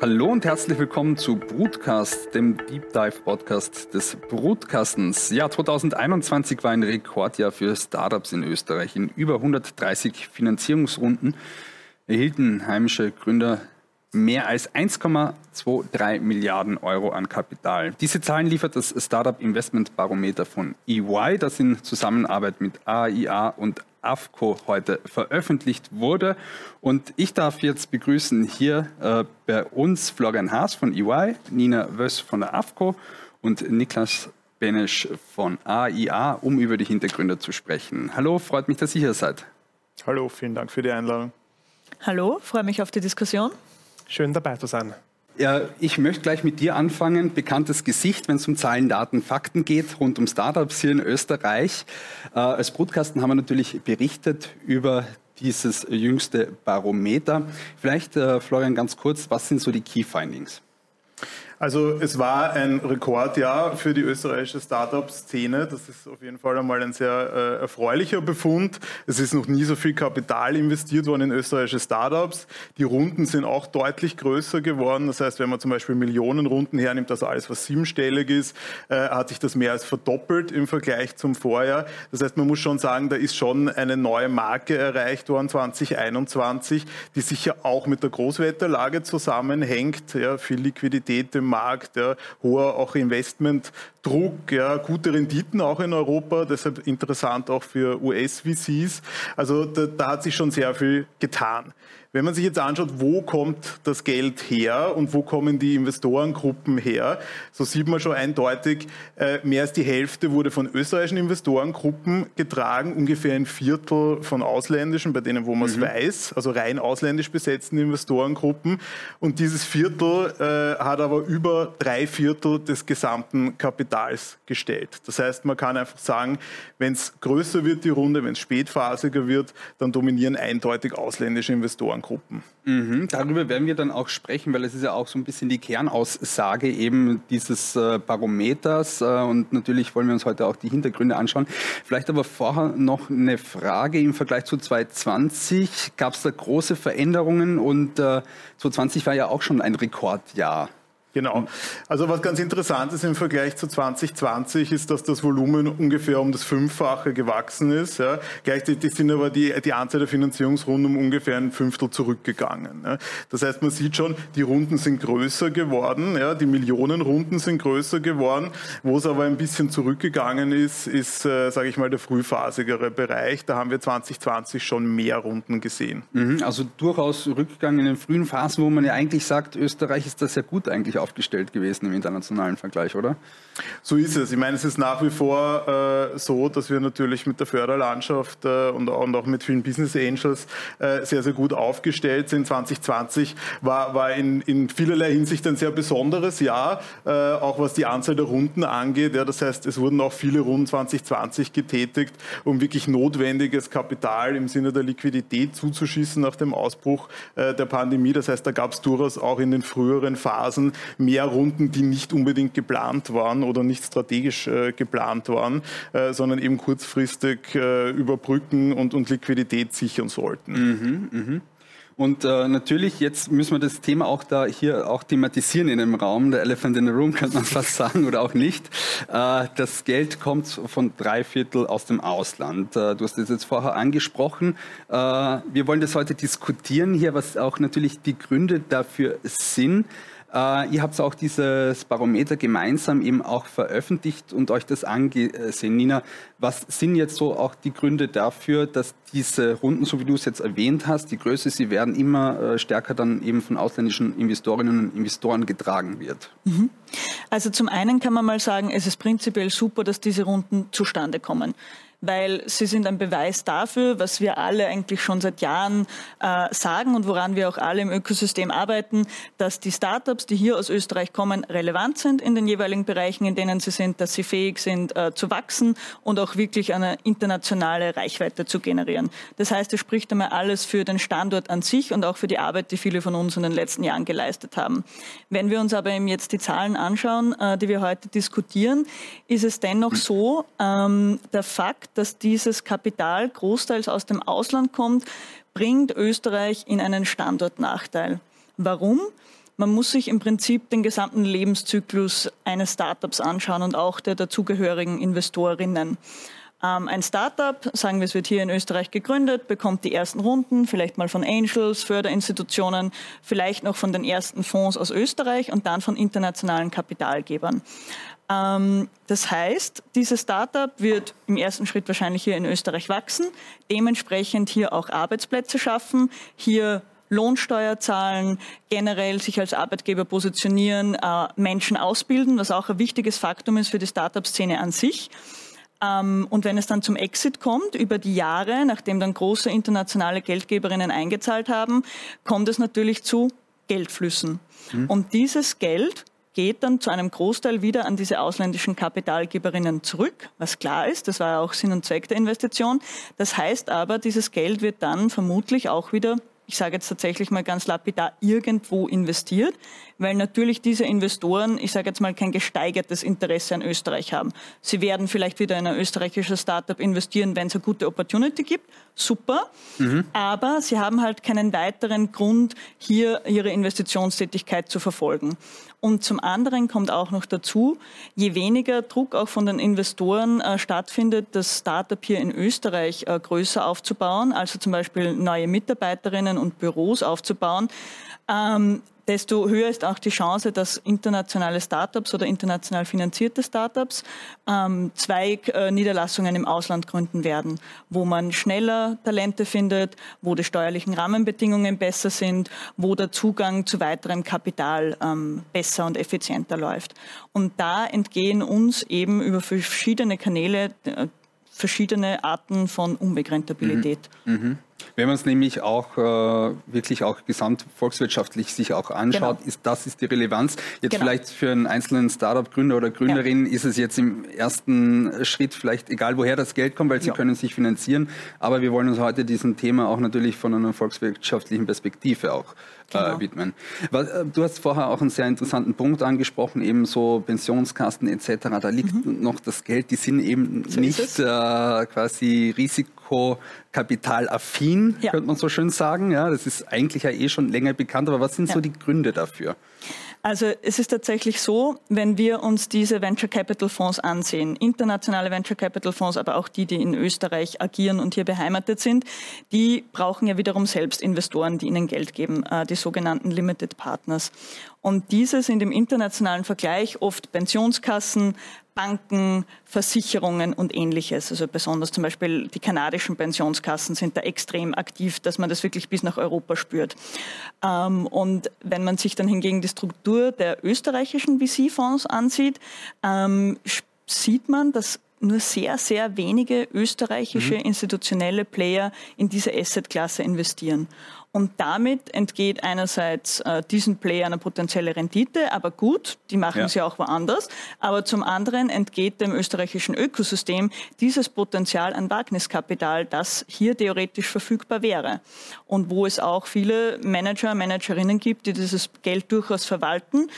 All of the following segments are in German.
Hallo und herzlich willkommen zu Brutcast, dem Deep Dive Podcast des Brutkastens. Ja, 2021 war ein Rekordjahr für Startups in Österreich. In über 130 Finanzierungsrunden erhielten heimische Gründer mehr als 1,23 Milliarden Euro an Kapital. Diese Zahlen liefert das Startup Investment Barometer von EY, das in Zusammenarbeit mit AIA und AFCO heute veröffentlicht wurde. Und ich darf jetzt begrüßen hier äh, bei uns Florian Haas von EY, Nina Wöss von der AFCO und Niklas Benesch von AIA, um über die Hintergründe zu sprechen. Hallo, freut mich, dass ihr hier seid. Hallo, vielen Dank für die Einladung. Hallo, freue mich auf die Diskussion. Schön dabei zu sein. Ja, ich möchte gleich mit dir anfangen. Bekanntes Gesicht, wenn es um Zahlen, Daten, Fakten geht, rund um Startups hier in Österreich. Äh, als Brutkasten haben wir natürlich berichtet über dieses jüngste Barometer. Vielleicht, äh, Florian, ganz kurz, was sind so die Key Findings? Also es war ein Rekordjahr für die österreichische Startup-Szene. Das ist auf jeden Fall einmal ein sehr äh, erfreulicher Befund. Es ist noch nie so viel Kapital investiert worden in österreichische Startups. Die Runden sind auch deutlich größer geworden. Das heißt, wenn man zum Beispiel Millionenrunden hernimmt, also alles, was siebenstellig ist, äh, hat sich das mehr als verdoppelt im Vergleich zum Vorjahr. Das heißt, man muss schon sagen, da ist schon eine neue Marke erreicht worden 2021, die sicher auch mit der Großwetterlage zusammenhängt. Ja, viel Liquidität im Markt, ja, hoher auch Investmentdruck, ja, gute Renditen auch in Europa, deshalb interessant auch für US-VCs. Also da, da hat sich schon sehr viel getan. Wenn man sich jetzt anschaut, wo kommt das Geld her und wo kommen die Investorengruppen her, so sieht man schon eindeutig, äh, mehr als die Hälfte wurde von österreichischen Investorengruppen getragen, ungefähr ein Viertel von ausländischen, bei denen wo man es mhm. weiß, also rein ausländisch besetzten Investorengruppen. Und dieses Viertel äh, hat aber über drei Viertel des gesamten Kapitals gestellt. Das heißt, man kann einfach sagen, wenn es größer wird, die Runde, wenn es spätphasiger wird, dann dominieren eindeutig ausländische Investoren. Gruppen. Mhm, darüber werden wir dann auch sprechen, weil es ist ja auch so ein bisschen die Kernaussage eben dieses äh, Barometers äh, und natürlich wollen wir uns heute auch die Hintergründe anschauen. Vielleicht aber vorher noch eine Frage im Vergleich zu 2020. Gab es da große Veränderungen und äh, 2020 war ja auch schon ein Rekordjahr. Genau. Also was ganz interessant ist im Vergleich zu 2020 ist, dass das Volumen ungefähr um das Fünffache gewachsen ist. Ja. Gleichzeitig sind aber die, die Anzahl der Finanzierungsrunden um ungefähr ein Fünftel zurückgegangen. Ja. Das heißt, man sieht schon, die Runden sind größer geworden, ja, die Millionenrunden sind größer geworden. Wo es aber ein bisschen zurückgegangen ist, ist, äh, sage ich mal, der frühphasigere Bereich. Da haben wir 2020 schon mehr Runden gesehen. Mhm, also durchaus Rückgang in den frühen Phasen, wo man ja eigentlich sagt, Österreich ist da sehr gut eigentlich auf aufgestellt gewesen im internationalen Vergleich, oder? So ist es. Ich meine, es ist nach wie vor äh, so, dass wir natürlich mit der Förderlandschaft äh, und, und, auch mit vielen Business Angels äh, sehr, sehr gut aufgestellt sind. 2020 war, war in, in vielerlei Hinsicht ein sehr besonderes Jahr, äh, auch was die Anzahl der Runden angeht. Ja, das heißt, es wurden auch viele Runden 2020 getätigt, um wirklich notwendiges Kapital im Sinne der Liquidität zuzuschießen nach dem Ausbruch äh, der Pandemie. Das heißt, da gab es durchaus auch in den früheren Phasen mehr Runden, die nicht unbedingt geplant waren oder nicht strategisch äh, geplant waren, äh, sondern eben kurzfristig äh, überbrücken und, und Liquidität sichern sollten. Mhm, mh. Und äh, natürlich, jetzt müssen wir das Thema auch da hier auch thematisieren in dem Raum. Der Elephant in the Room könnte man fast sagen oder auch nicht. Äh, das Geld kommt von drei Viertel aus dem Ausland. Äh, du hast das jetzt vorher angesprochen. Äh, wir wollen das heute diskutieren hier, was auch natürlich die Gründe dafür sind. Äh, ihr habt auch dieses Barometer gemeinsam eben auch veröffentlicht und euch das angesehen. Nina, was sind jetzt so auch die Gründe dafür, dass diese Runden, so wie du es jetzt erwähnt hast, die Größe, sie werden immer äh, stärker dann eben von ausländischen Investorinnen und Investoren getragen wird? Mhm. Also zum einen kann man mal sagen, es ist prinzipiell super, dass diese Runden zustande kommen weil sie sind ein Beweis dafür, was wir alle eigentlich schon seit Jahren äh, sagen und woran wir auch alle im Ökosystem arbeiten, dass die Startups, die hier aus Österreich kommen, relevant sind in den jeweiligen Bereichen, in denen sie sind, dass sie fähig sind äh, zu wachsen und auch wirklich eine internationale Reichweite zu generieren. Das heißt, es spricht einmal alles für den Standort an sich und auch für die Arbeit, die viele von uns in den letzten Jahren geleistet haben. Wenn wir uns aber eben jetzt die Zahlen anschauen, äh, die wir heute diskutieren, ist es dennoch so, ähm, der Fakt, dass dieses Kapital großteils aus dem Ausland kommt, bringt Österreich in einen Standortnachteil. Warum? Man muss sich im Prinzip den gesamten Lebenszyklus eines Startups anschauen und auch der dazugehörigen Investorinnen. Ähm, ein Startup, sagen wir, es wird hier in Österreich gegründet, bekommt die ersten Runden, vielleicht mal von Angels, Förderinstitutionen, vielleicht noch von den ersten Fonds aus Österreich und dann von internationalen Kapitalgebern. Ähm, das heißt, dieses Startup wird im ersten Schritt wahrscheinlich hier in Österreich wachsen, dementsprechend hier auch Arbeitsplätze schaffen, hier Lohnsteuer zahlen, generell sich als Arbeitgeber positionieren, äh, Menschen ausbilden, was auch ein wichtiges Faktum ist für die Startup-Szene an sich. Ähm, und wenn es dann zum Exit kommt, über die Jahre, nachdem dann große internationale Geldgeberinnen eingezahlt haben, kommt es natürlich zu Geldflüssen. Mhm. Und dieses Geld geht dann zu einem Großteil wieder an diese ausländischen Kapitalgeberinnen zurück, was klar ist, das war ja auch Sinn und Zweck der Investition. Das heißt aber, dieses Geld wird dann vermutlich auch wieder ich sage jetzt tatsächlich mal ganz lapidar, irgendwo investiert, weil natürlich diese Investoren, ich sage jetzt mal, kein gesteigertes Interesse an Österreich haben. Sie werden vielleicht wieder in ein österreichisches Startup investieren, wenn es eine gute Opportunity gibt, super, mhm. aber sie haben halt keinen weiteren Grund, hier ihre Investitionstätigkeit zu verfolgen. Und zum anderen kommt auch noch dazu, je weniger Druck auch von den Investoren äh, stattfindet, das Startup hier in Österreich äh, größer aufzubauen, also zum Beispiel neue Mitarbeiterinnen und Büros aufzubauen, ähm, desto höher ist auch die Chance, dass internationale Startups oder international finanzierte Startups ähm, zwei äh, im Ausland gründen werden, wo man schneller Talente findet, wo die steuerlichen Rahmenbedingungen besser sind, wo der Zugang zu weiterem Kapital ähm, besser und effizienter läuft. Und da entgehen uns eben über verschiedene Kanäle äh, verschiedene Arten von Unbegrenztabilität. Mhm. Mhm. Wenn man es nämlich auch äh, wirklich auch gesamtvolkswirtschaftlich sich auch anschaut, genau. ist das ist die Relevanz. Jetzt genau. vielleicht für einen einzelnen Startup-Gründer oder Gründerin ja. ist es jetzt im ersten Schritt vielleicht egal, woher das Geld kommt, weil sie ja. können sich finanzieren. Aber wir wollen uns heute diesem Thema auch natürlich von einer volkswirtschaftlichen Perspektive auch äh, genau. äh, widmen. Du hast vorher auch einen sehr interessanten Punkt angesprochen, eben so Pensionskasten etc. Da liegt mhm. noch das Geld, die sind eben so nicht äh, quasi risikokapitalaffin, ja. könnte man so schön sagen. Ja, das ist eigentlich ja eh schon länger bekannt, aber was sind ja. so die Gründe dafür? Also es ist tatsächlich so, wenn wir uns diese Venture Capital Fonds ansehen, internationale Venture Capital Fonds, aber auch die, die in Österreich agieren und hier beheimatet sind, die brauchen ja wiederum selbst Investoren, die ihnen Geld geben, äh, die sogenannten Limited Partners. Und diese sind im internationalen Vergleich oft Pensionskassen, Banken, Versicherungen und ähnliches. Also besonders zum Beispiel die kanadischen Pensionskassen sind da extrem aktiv, dass man das wirklich bis nach Europa spürt. Ähm, und wenn man sich dann hingegen die Struktur der österreichischen VC-Fonds ansieht, ähm, sieht man, dass nur sehr, sehr wenige österreichische mhm. institutionelle Player in diese Asset-Klasse investieren. Und damit entgeht einerseits äh, diesen Player eine potenzielle Rendite, aber gut, die machen ja. sie auch woanders. Aber zum anderen entgeht dem österreichischen Ökosystem dieses Potenzial an Wagniskapital, das hier theoretisch verfügbar wäre. Und wo es auch viele Manager, Managerinnen gibt, die dieses Geld durchaus verwalten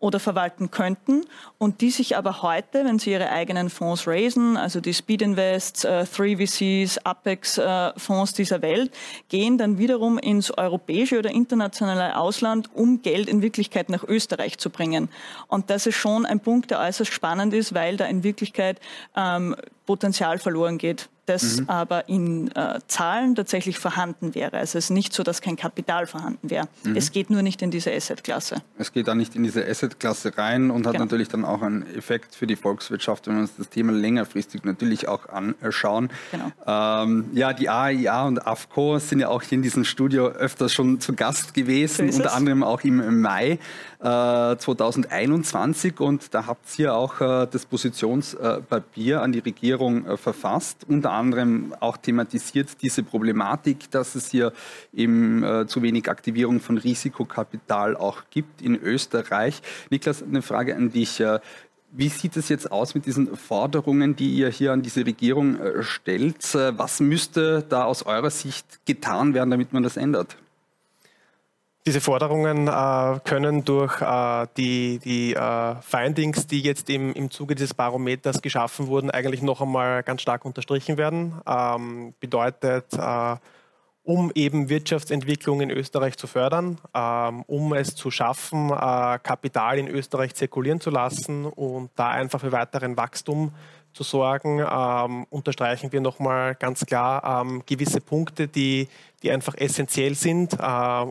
oder verwalten könnten und die sich aber heute, wenn sie ihre eigenen Fonds raisen, also die Speed Invests, äh, 3VCs, Apex äh, Fonds dieser Welt, gehen dann wiederum ins europäische oder internationale Ausland, um Geld in Wirklichkeit nach Österreich zu bringen. Und das ist schon ein Punkt, der äußerst spannend ist, weil da in Wirklichkeit ähm, Potenzial verloren geht das mhm. aber in äh, Zahlen tatsächlich vorhanden wäre. Also es ist nicht so, dass kein Kapital vorhanden wäre. Mhm. Es geht nur nicht in diese Asset-Klasse. Es geht dann nicht in diese Asset-Klasse rein und hat genau. natürlich dann auch einen Effekt für die Volkswirtschaft, wenn wir uns das Thema längerfristig natürlich auch anschauen. Genau. Ähm, ja, die AIA und AFCO sind ja auch hier in diesem Studio öfters schon zu Gast gewesen, so unter anderem auch im Mai äh, 2021 und da habt ihr auch äh, das Positionspapier an die Regierung äh, verfasst, unter anderem auch thematisiert diese Problematik, dass es hier eben äh, zu wenig Aktivierung von Risikokapital auch gibt in Österreich. Niklas, eine Frage an dich. Äh, wie sieht es jetzt aus mit diesen Forderungen, die ihr hier an diese Regierung stellt? Was müsste da aus eurer Sicht getan werden, damit man das ändert? Diese Forderungen äh, können durch äh, die, die äh, Findings, die jetzt im, im Zuge dieses Barometers geschaffen wurden, eigentlich noch einmal ganz stark unterstrichen werden. Ähm, bedeutet, äh, um eben Wirtschaftsentwicklung in Österreich zu fördern, ähm, um es zu schaffen, äh, Kapital in Österreich zirkulieren zu lassen und da einfach für weiteren Wachstum zu sorgen, ähm, unterstreichen wir nochmal ganz klar ähm, gewisse Punkte, die, die einfach essentiell sind, äh,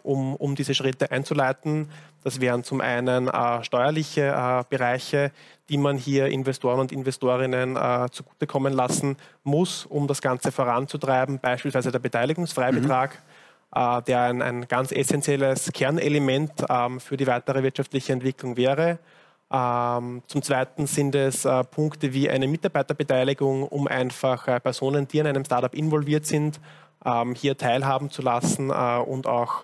um, um diese Schritte einzuleiten. Das wären zum einen äh, steuerliche äh, Bereiche, die man hier Investoren und Investorinnen äh, zugutekommen lassen muss, um das Ganze voranzutreiben, beispielsweise der Beteiligungsfreibetrag. Mhm äh, der ein, ein, ganz essentielles Kernelement ähm, für die weitere wirtschaftliche Entwicklung wäre. Ähm, zum Zweiten sind es äh, Punkte wie eine Mitarbeiterbeteiligung, um einfach äh, Personen, die in einem Startup involviert sind, ähm, hier teilhaben zu lassen äh, und auch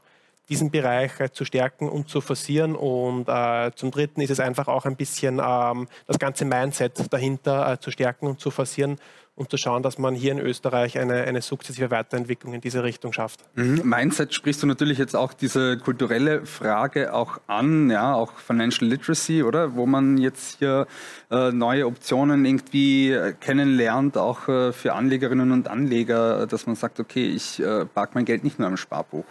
diesen Bereich äh, zu stärken und zu forcieren. Und äh, zum Dritten ist es einfach auch ein bisschen ähm, das ganze Mindset dahinter äh, zu stärken und zu forcieren und zu schauen, dass man hier in Österreich eine, eine sukzessive Weiterentwicklung in diese Richtung schafft. Mhm. Mindset sprichst du natürlich jetzt auch diese kulturelle Frage auch an, ja, auch Financial Literacy, oder? Wo man jetzt hier äh, neue Optionen irgendwie äh, kennenlernt, auch äh, für Anlegerinnen und Anleger, dass man sagt, okay, ich äh, park mein Geld nicht nur am Sparbuch.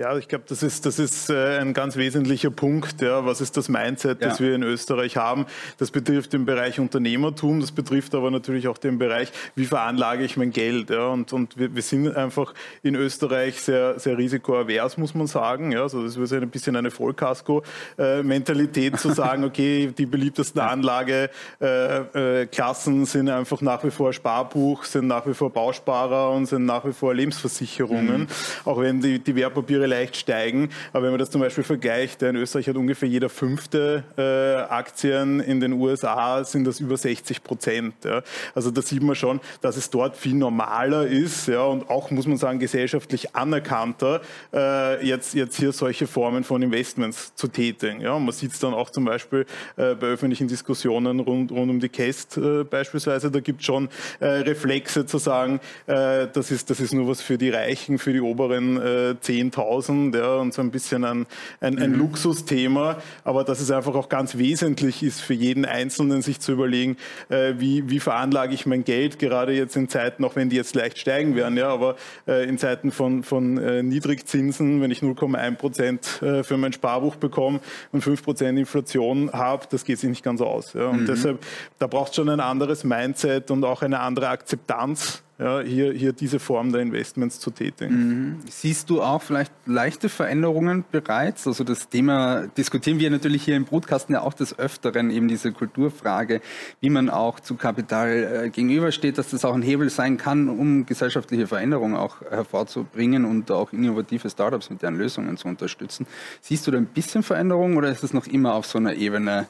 Ja, ich glaube, das ist, das ist äh, ein ganz wesentlicher Punkt. Ja. Was ist das Mindset, das ja. wir in Österreich haben? Das betrifft den Bereich Unternehmertum, das betrifft aber natürlich auch den Bereich, wie veranlage ich mein Geld? Ja. Und, und wir, wir sind einfach in Österreich sehr, sehr risikoavers, muss man sagen. Ja. Also das ist ein bisschen eine Vollkasko-Mentalität zu sagen, okay, die beliebtesten Anlageklassen sind einfach nach wie vor Sparbuch, sind nach wie vor Bausparer und sind nach wie vor Lebensversicherungen. Mhm. Auch wenn die, die Wertpapiere leicht steigen. Aber wenn man das zum Beispiel vergleicht, in Österreich hat ungefähr jeder fünfte äh, Aktien, in den USA sind das über 60 Prozent. Ja. Also da sieht man schon, dass es dort viel normaler ist ja, und auch, muss man sagen, gesellschaftlich anerkannter, äh, jetzt, jetzt hier solche Formen von Investments zu tätigen. Ja. Und man sieht es dann auch zum Beispiel äh, bei öffentlichen Diskussionen rund, rund um die Cast äh, beispielsweise, da gibt es schon äh, Reflexe zu sagen, äh, das, ist, das ist nur was für die Reichen, für die oberen äh, 10.000 1000 ja, und so ein bisschen ein, ein, ein mhm. Luxusthema, aber dass es einfach auch ganz wesentlich ist für jeden Einzelnen, sich zu überlegen, äh, wie, wie veranlage ich mein Geld, gerade jetzt in Zeiten, auch wenn die jetzt leicht steigen werden, ja, aber äh, in Zeiten von, von äh, Niedrigzinsen, wenn ich 0,1 Prozent äh, für mein Sparbuch bekomme und 5 Prozent Inflation habe, das geht sich nicht ganz aus. Ja. Und mhm. deshalb, da braucht es schon ein anderes Mindset und auch eine andere Akzeptanz ja, hier, hier diese Form der Investments zu tätigen. Mhm. Siehst du auch vielleicht leichte Veränderungen bereits? Also das Thema diskutieren wir natürlich hier im Brutkasten ja auch des Öfteren, eben diese Kulturfrage, wie man auch zu Kapital äh, gegenübersteht, dass das auch ein Hebel sein kann, um gesellschaftliche Veränderungen auch hervorzubringen und auch innovative Startups mit deren Lösungen zu unterstützen. Siehst du da ein bisschen Veränderung oder ist es noch immer auf so einer Ebene,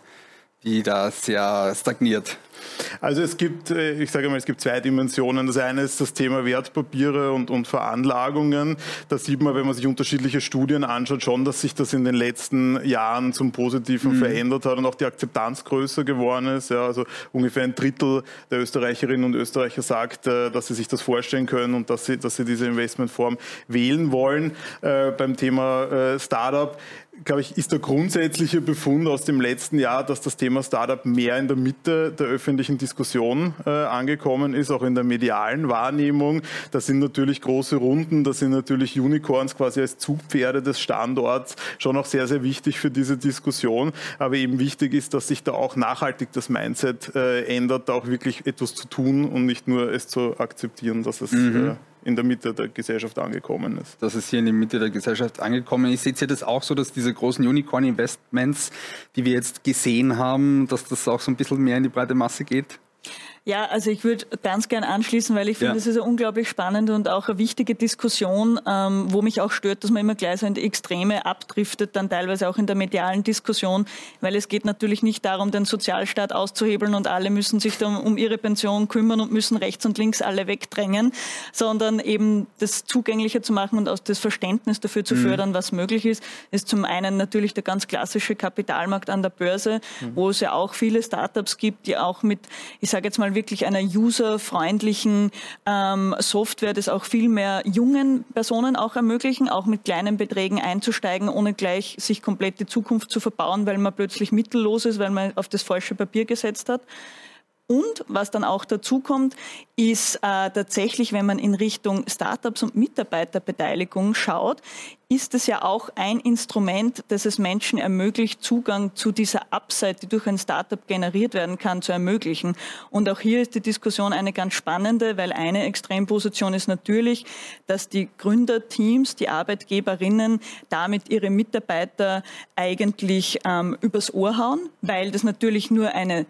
die da sehr stagniert? Also es gibt, äh, ich sage mal, es gibt zwei Dimensionen. Das eine ist das Thema Wertpapiere und, und Veranlagungen. Da sieht man, wenn man sich unterschiedliche Studien anschaut, schon, dass sich das in den letzten Jahren zum Positiven mhm. verändert hat und auch die Akzeptanz größer geworden ist. Ja, also ungefähr ein Drittel der Österreicherinnen und Österreicher sagt, äh, dass sie sich das vorstellen können und dass sie, dass sie diese Investmentform wählen wollen. Äh, beim Thema äh, Startup glaube ich, ist der grundsätzliche Befund aus dem letzten Jahr, dass das Thema Startup mehr in der Mitte der öffentlichen Diskussion äh, angekommen ist, auch in der medialen Wahrnehmung. Das sind natürlich große Runden, das sind natürlich Unicorns quasi als Zugpferde des Standorts schon auch sehr, sehr wichtig für diese Diskussion. Aber eben wichtig ist, dass sich da auch nachhaltig das Mindset äh, ändert, da auch wirklich etwas zu tun und nicht nur es zu akzeptieren, dass es mhm. äh, in der Mitte der Gesellschaft angekommen ist. Dass es hier in die Mitte der Gesellschaft angekommen ist. Seht ihr das auch so, dass diese großen Unicorn-Investments, die wir jetzt gesehen haben, dass das auch so ein bisschen mehr in die breite Masse geht? Ja, also ich würde ganz gern anschließen, weil ich finde, ja. ist eine unglaublich spannende und auch eine wichtige Diskussion, ähm, wo mich auch stört, dass man immer gleich so in die Extreme abdriftet, dann teilweise auch in der medialen Diskussion, weil es geht natürlich nicht darum, den Sozialstaat auszuhebeln und alle müssen sich dann um ihre Pension kümmern und müssen rechts und links alle wegdrängen, sondern eben das zugänglicher zu machen und aus das Verständnis dafür zu mhm. fördern, was möglich ist, ist zum einen natürlich der ganz klassische Kapitalmarkt an der Börse, mhm. wo es ja auch viele Startups gibt, die auch mit, ich sage jetzt mal, mal wirklich einer userfreundlichen ähm, Software, das auch viel mehr jungen Personen auch ermöglichen, auch mit kleinen Beträgen einzusteigen, ohne gleich sich komplett die Zukunft zu verbauen, weil man plötzlich mittellos ist, weil man auf das falsche Papier gesetzt hat. Und was dann auch dazu kommt, ist äh, tatsächlich, wenn man in Richtung Startups und Mitarbeiterbeteiligung schaut, ist es ja auch ein Instrument, das es Menschen ermöglicht, Zugang zu dieser Upside, die durch ein Startup generiert werden kann, zu ermöglichen. Und auch hier ist die Diskussion eine ganz spannende, weil eine Extremposition ist natürlich, dass die Gründerteams, die Arbeitgeberinnen damit ihre Mitarbeiter eigentlich ähm, übers Ohr hauen, weil das natürlich nur eine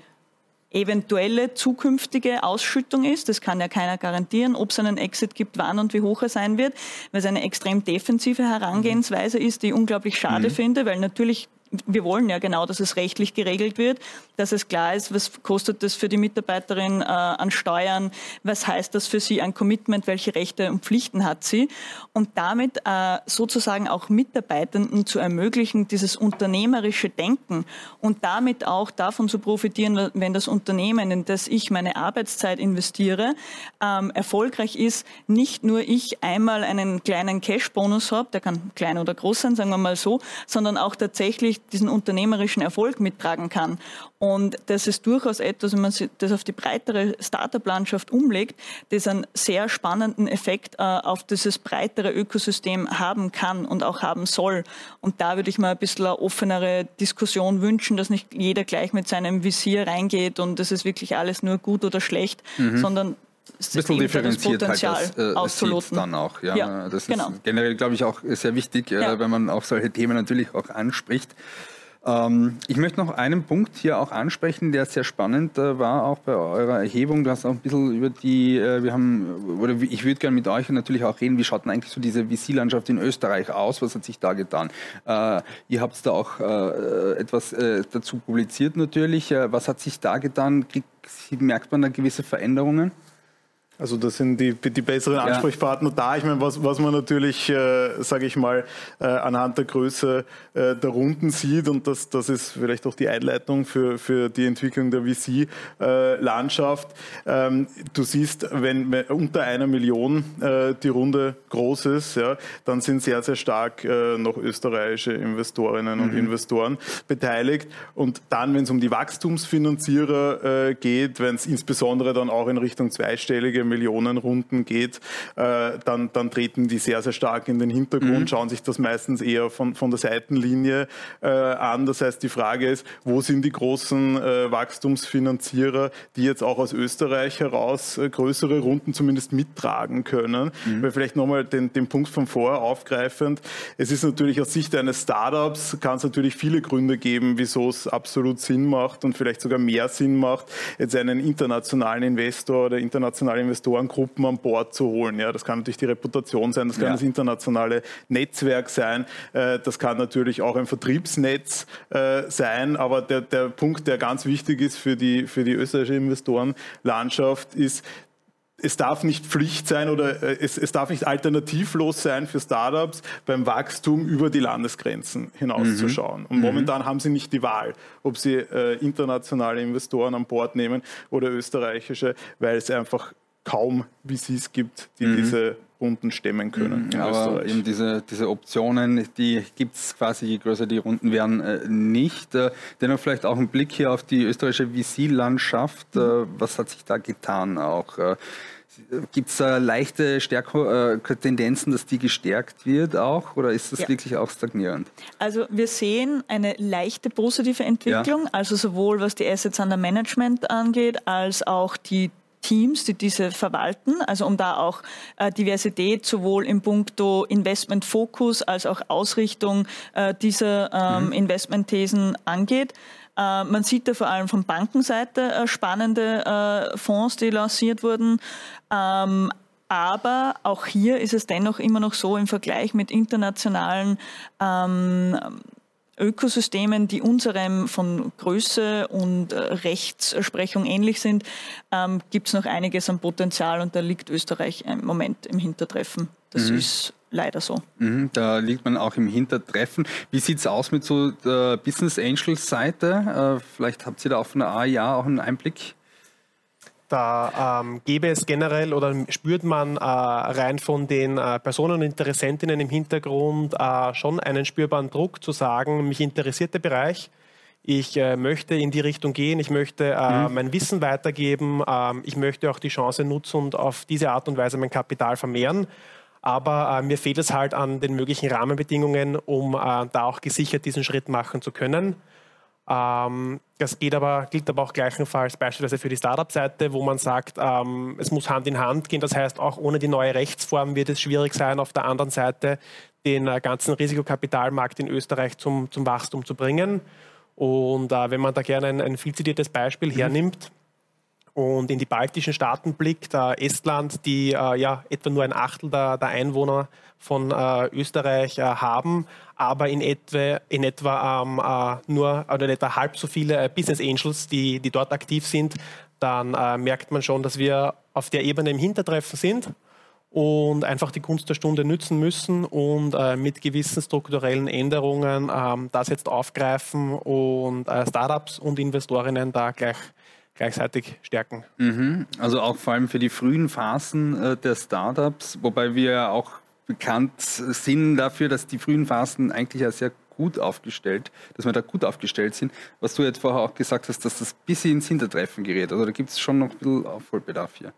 eventuelle zukünftige Ausschüttung ist. Das kann ja keiner garantieren, ob es einen Exit gibt, wann und wie hoch er sein wird, weil es eine extrem defensive Herangehensweise ist, die ich unglaublich schade mhm. finde, weil natürlich wir wollen ja genau, dass es rechtlich geregelt wird, dass es klar ist, was kostet das für die Mitarbeiterin äh, an Steuern, was heißt das für sie ein Commitment, welche Rechte und Pflichten hat sie. Und damit äh, sozusagen auch Mitarbeitenden zu ermöglichen, dieses unternehmerische Denken und damit auch davon zu profitieren, wenn das Unternehmen, in das ich meine Arbeitszeit investiere, ähm, erfolgreich ist, nicht nur ich einmal einen kleinen Cash-Bonus habe, der kann klein oder groß sein, sagen wir mal so, sondern auch tatsächlich diesen unternehmerischen Erfolg mittragen kann. Und das ist durchaus etwas, wenn man das auf die breitere Startup-Landschaft umlegt, das einen sehr spannenden Effekt äh, auf dieses breitere Ökosystem haben kann und auch haben soll. Und da würde ich mal ein bisschen eine offenere Diskussion wünschen, dass nicht jeder gleich mit seinem Visier reingeht und das ist wirklich alles nur gut oder schlecht, mhm. sondern ein bisschen differenziert halt das, äh, auszuloten. dann auch. Ja, ja das ist genau. generell, glaube ich, auch sehr wichtig, ja. wenn man auch solche Themen natürlich auch anspricht. Ähm, ich möchte noch einen Punkt hier auch ansprechen, der sehr spannend äh, war, auch bei eurer Erhebung. Du hast auch ein bisschen über die, äh, wir haben, oder ich würde gerne mit euch natürlich auch reden, wie schaut denn eigentlich so diese VC-Landschaft in Österreich aus? Was hat sich da getan? Äh, ihr habt da auch äh, etwas äh, dazu publiziert natürlich. Äh, was hat sich da getan? Merkt man da gewisse Veränderungen? Also das sind die, die besseren Ansprechpartner ja. da. Ich meine, was, was man natürlich, äh, sage ich mal, äh, anhand der Größe äh, der Runden sieht, und das, das ist vielleicht auch die Einleitung für, für die Entwicklung der VC-Landschaft. Äh, ähm, du siehst, wenn, wenn unter einer Million äh, die Runde groß ist, ja, dann sind sehr, sehr stark äh, noch österreichische Investorinnen mhm. und Investoren beteiligt. Und dann, wenn es um die Wachstumsfinanzierer äh, geht, wenn es insbesondere dann auch in Richtung zweistellige Millionenrunden geht, äh, dann, dann treten die sehr, sehr stark in den Hintergrund, mhm. schauen sich das meistens eher von, von der Seitenlinie äh, an. Das heißt, die Frage ist, wo sind die großen äh, Wachstumsfinanzierer, die jetzt auch aus Österreich heraus äh, größere Runden zumindest mittragen können? Mhm. Weil vielleicht nochmal den, den Punkt von vorher aufgreifend. Es ist natürlich aus Sicht eines Startups, kann es natürlich viele Gründe geben, wieso es absolut Sinn macht und vielleicht sogar mehr Sinn macht, jetzt einen internationalen Investor oder internationale Investor Investorengruppen an Bord zu holen. Ja, das kann natürlich die Reputation sein, das kann ja. das internationale Netzwerk sein, äh, das kann natürlich auch ein Vertriebsnetz äh, sein, aber der, der Punkt, der ganz wichtig ist für die, für die österreichische Investorenlandschaft, ist, es darf nicht Pflicht sein oder äh, es, es, darf nicht alternativlos sein für Startups, beim Wachstum über die Landesgrenzen hinauszuschauen. Mhm. Und momentan mhm. haben sie nicht die Wahl, ob sie äh, internationale Investoren an Bord nehmen oder österreichische, weil es einfach kaum VCs gibt, die mhm. diese Runden stemmen können. Mhm, aber eben diese, diese Optionen, die gibt es quasi, je größer die Runden werden, äh, nicht. Äh, dennoch vielleicht auch ein Blick hier auf die österreichische VC-Landschaft. Äh, mhm. was hat sich da getan auch? Gibt es da leichte Stärke, äh, Tendenzen, dass die gestärkt wird auch oder ist das ja. wirklich auch stagnierend? Also wir sehen eine leichte positive Entwicklung, ja. also sowohl was die Assets under Management angeht, als auch die Teams, die diese verwalten, also um da auch äh, Diversität sowohl im Punkto Investmentfokus als auch Ausrichtung äh, dieser ähm, mhm. Investmentthesen angeht. Äh, man sieht da vor allem von Bankenseite äh, spannende äh, Fonds, die lanciert wurden. Ähm, aber auch hier ist es dennoch immer noch so im Vergleich mit internationalen ähm, Ökosystemen, die unserem von Größe und äh, Rechtsprechung ähnlich sind, ähm, gibt es noch einiges an Potenzial und da liegt Österreich im Moment im Hintertreffen. Das mhm. ist leider so. Mhm, da liegt man auch im Hintertreffen. Wie sieht es aus mit so der Business Angels Seite? Äh, vielleicht habt ihr da auch von der AIA auch einen Einblick? Da ähm, gäbe es generell oder spürt man äh, rein von den äh, Personen und Interessentinnen im Hintergrund äh, schon einen spürbaren Druck zu sagen, mich interessiert der Bereich. ich äh, möchte in die Richtung gehen, ich möchte äh, mhm. mein Wissen weitergeben, ähm, ich möchte auch die Chance nutzen und auf diese Art und Weise mein Kapital vermehren. Aber äh, mir fehlt es halt an den möglichen Rahmenbedingungen, um da auch gesichert diesen Schritt machen zu können. Ähm, das geht aber, gilt aber auch gleichenfalls beispielsweise für die Startup-Seite, wo man sagt, ähm, es muss Hand in Hand gehen. Das heißt, auch ohne die neue Rechtsform wird es schwierig sein, auf der anderen Seite den äh, ganzen Risikokapitalmarkt in Österreich zum, zum Wachstum zu bringen. Und äh, wenn man da gerne ein, ein viel zitiertes Beispiel mhm. hernimmt, und in die baltischen Staaten blickt, äh, Estland, die äh, ja etwa nur ein Achtel der, der Einwohner von äh, Österreich äh, haben, aber in etwa, in etwa ähm, äh, nur oder in etwa halb so viele äh, Business Angels, die, die dort aktiv sind, dann merkt man schon, dass wir auf der Ebene im Hintertreffen sind und einfach die Gunst der Stunde nützen müssen und äh, mit gewissen strukturellen Änderungen ähm, das jetzt aufgreifen und äh, Startups und Investorinnen da gleich gleichzeitig stärken. Mhm. Also auch vor allem für die frühen Phasen äh, der Startups, wobei wir auch bekannt sind dafür, dass die frühen Phasen eigentlich ja sehr gut aufgestellt, dass wir da gut aufgestellt sind. Was du jetzt vorher auch gesagt hast, dass das bis ins Hintertreffen gerät. Also da gibt es schon noch ein bisschen Aufholbedarf hier.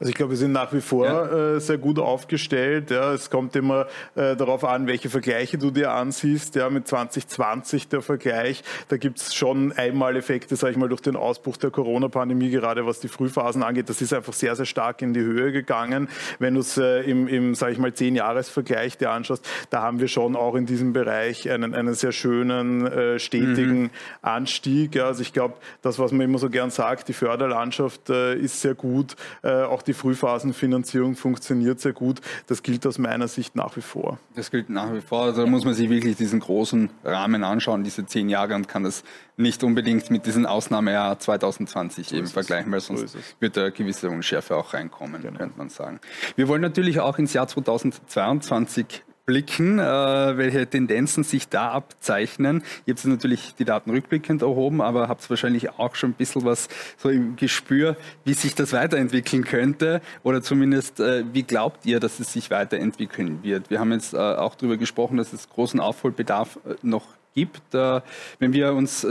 Also ich glaube, wir sind nach wie vor ja. äh, sehr gut aufgestellt. Ja. Es kommt immer äh, darauf an, welche Vergleiche du dir ansiehst. Ja, mit 2020 der Vergleich, da gibt es schon Einmaleffekte, sage ich mal, durch den Ausbruch der Corona-Pandemie, gerade was die Frühphasen angeht. Das ist einfach sehr, sehr stark in die Höhe gegangen. Wenn du es äh, im, im sage ich mal, Zehn-Jahres-Vergleich dir anschaust, da haben wir schon auch in diesem Bereich einen, einen sehr schönen, äh, stetigen mhm. Anstieg. Ja. Also ich glaube, das, was man immer so gern sagt, die Förderlandschaft äh, ist sehr gut äh, auch die Frühphasenfinanzierung funktioniert sehr gut. Das gilt aus meiner Sicht nach wie vor. Das gilt nach wie vor. Also da muss man sich wirklich diesen großen Rahmen anschauen, diese zehn Jahre, und kann das nicht unbedingt mit diesem Ausnahmejahr 2020 so eben vergleichen, weil sonst so wird da gewisse Unschärfe auch reinkommen, genau. könnte man sagen. Wir wollen natürlich auch ins Jahr 2022 blicken, äh, welche Tendenzen sich da abzeichnen. Ihr habt natürlich die Daten rückblickend erhoben, aber habt wahrscheinlich auch schon ein bisschen was so im Gespür, wie sich das weiterentwickeln könnte oder zumindest, äh, wie glaubt ihr, dass es sich weiterentwickeln wird? Wir haben jetzt äh, auch darüber gesprochen, dass es großen Aufholbedarf äh, noch gibt. Äh, wenn wir uns äh,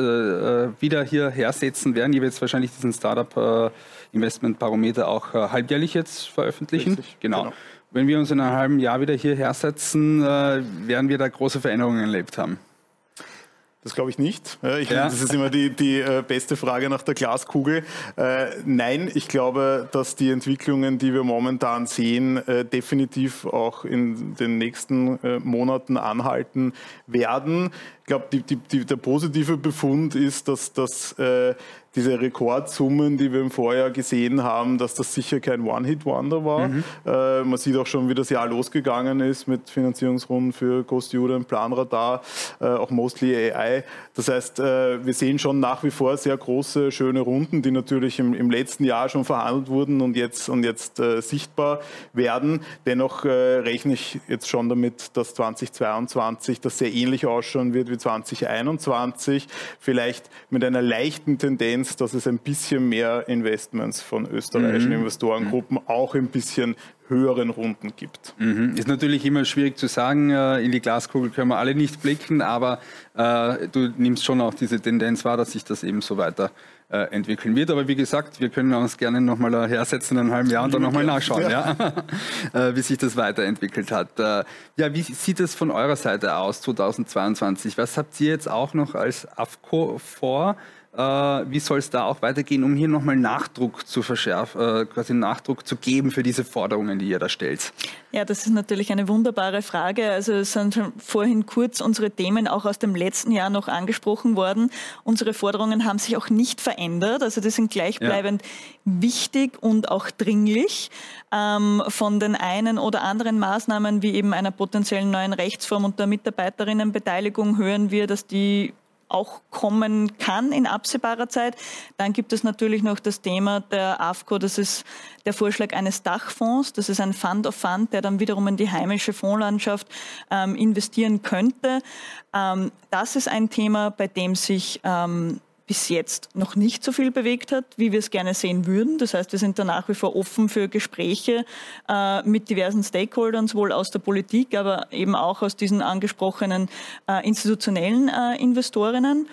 wieder hierher setzen werden, ihr werdet wahrscheinlich diesen Startup Investment Barometer auch halbjährlich jetzt veröffentlichen. Richtig, genau. genau. Wenn wir uns in einem halben Jahr wieder hierher setzen, äh, werden wir da große Veränderungen erlebt haben. Das glaube ich nicht. Ich ja. Das ist immer die, die äh, beste Frage nach der Glaskugel. Äh, nein, ich glaube, dass die Entwicklungen, die wir momentan sehen, definitiv auch in den nächsten Monaten anhalten werden. Ich glaube, die, die, der positive Befund ist, dass, dass äh, diese Rekordsummen, die wir im Vorjahr gesehen haben, dass das sicher kein One-Hit-Wonder war. Mhm. Äh, man sieht auch schon, wie das Jahr losgegangen ist mit Finanzierungsrunden für GoStudent, Planradar, äh, auch Mostly AI. Das heißt, äh, wir sehen schon nach wie vor sehr große, schöne Runden, die natürlich im, im letzten Jahr schon verhandelt wurden und jetzt, und jetzt äh, sichtbar werden. Dennoch äh, rechne ich jetzt schon damit, dass 2022 das sehr ähnlich ausschauen wird wie 2021. Vielleicht mit einer leichten Tendenz dass es ein bisschen mehr Investments von österreichischen mhm. Investorengruppen auch ein bisschen höheren Runden gibt. Mhm. Ist natürlich immer schwierig zu sagen, äh, in die Glaskugel können wir alle nicht blicken, aber äh, du nimmst schon auch diese Tendenz wahr, dass sich das eben so weiter äh, entwickeln wird. Aber wie gesagt, wir können uns gerne nochmal hersetzen in einem halben Jahr und dann nochmal nachschauen, ja. ja? äh, wie sich das weiterentwickelt hat. Äh, ja, wie sieht es von eurer Seite aus 2022? Was habt ihr jetzt auch noch als AFCO vor? Äh, wie soll es da auch weitergehen, um hier nochmal Nachdruck zu verschärfen, äh, quasi Nachdruck zu geben für diese Forderungen, die ihr da stellt? Ja, das ist natürlich eine wunderbare Frage. Also es sind schon vorhin kurz unsere Themen auch aus dem letzten Jahr noch angesprochen worden. Unsere Forderungen haben sich auch nicht verändert. Also die sind gleichbleibend ja. wichtig und auch dringlich. Ähm, von den einen oder anderen Maßnahmen wie eben einer potenziellen neuen Rechtsform und der Mitarbeiterinnenbeteiligung hören wir, dass die auch kommen kann in absehbarer Zeit. Dann gibt es natürlich noch das Thema der AFCO, das ist der Vorschlag eines Dachfonds. Das ist ein Fund of Fund, der dann wiederum in die heimische Fondslandschaft ähm, investieren könnte. Ähm, das ist ein Thema, bei dem sich ähm, bis jetzt noch nicht so viel bewegt hat, wie wir es gerne sehen würden. Das heißt, wir sind da nach wie vor offen für Gespräche äh, mit diversen Stakeholdern, sowohl aus der Politik, aber eben auch aus diesen angesprochenen äh, institutionellen äh, Investorinnen.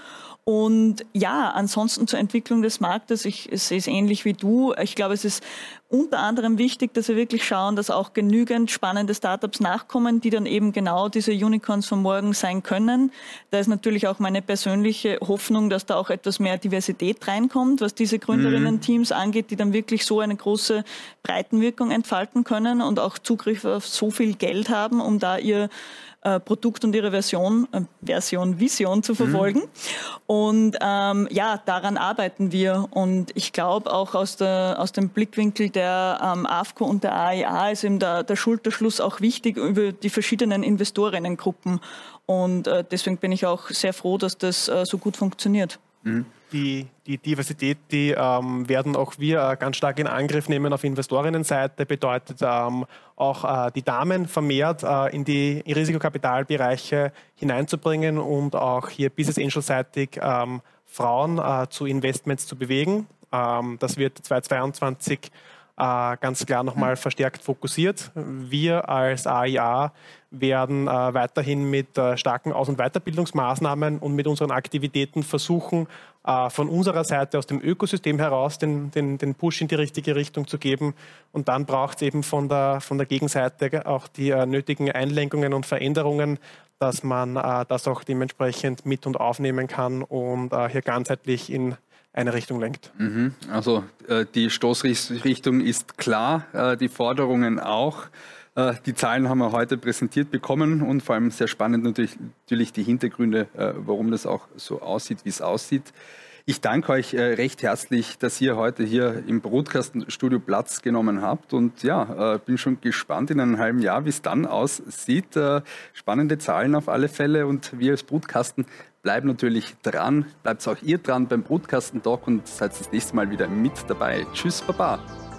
Und ja, ansonsten zur Entwicklung des Marktes, ich sehe es ähnlich wie du. Ich glaube, es ist unter anderem wichtig, dass wir wirklich schauen, dass auch genügend spannende Startups nachkommen, die dann eben genau diese Unicorns von morgen sein können. Da ist natürlich auch meine persönliche Hoffnung, dass da auch etwas mehr Diversität reinkommt, was diese Gründerinnen-Teams mhm. angeht, die dann wirklich so eine große Breitenwirkung entfalten können und auch Zugriff auf so viel Geld haben, um da ihr äh, Produkt und ihre Version, äh, Version, Vision zu verfolgen. Mhm. Und ähm, ja, daran arbeiten wir. Und ich glaube auch aus, der, aus dem Blickwinkel der ähm, AFCO und der AIA ist eben der, der Schulterschluss auch wichtig über die verschiedenen Investorinnengruppen. Und äh, deswegen bin ich auch sehr froh, dass das äh, so gut funktioniert. Mhm die, die Diversität, die ähm, werden auch wir äh, ganz stark in Angriff nehmen auf Investorinnenseite. Bedeutet ähm, auch äh, die Damen vermehrt äh, in die Risikokapitalbereiche hineinzubringen und auch hier Business Angel-seitig ähm, Frauen äh, zu Investments zu bewegen. Ähm, das wird 2022 äh, ganz klar nochmal verstärkt fokussiert. Wir als AIA werden äh, weiterhin mit äh, starken Aus- und Weiterbildungsmaßnahmen und mit unseren Aktivitäten versuchen, äh, von unserer Seite aus dem Ökosystem heraus den, den, den Push in die richtige Richtung zu geben. Und dann braucht es eben von der, von der Gegenseite auch die äh, nötigen Einlenkungen und Veränderungen, dass man äh, das auch dementsprechend mit und aufnehmen kann und hier ganzheitlich in eine Richtung lenkt. Mhm. Also äh, die Stoßrichtung ist klar, äh, die Forderungen auch. Äh, die Zahlen haben wir heute präsentiert bekommen und vor allem sehr spannend natürlich, natürlich die Hintergründe, äh, warum das auch so aussieht, wie es aussieht. Ich danke euch äh, recht herzlich, dass ihr heute hier im Brotkastenstudio Platz genommen habt und ja, bin schon gespannt in einem halben Jahr, wie es dann aussieht. Spannende Zahlen auf alle Fälle und wir als Brutkasten bleiben natürlich dran. Bleibt auch ihr dran beim Brutkasten-Talk und seid das nächste Mal wieder mit dabei. Tschüss, Baba.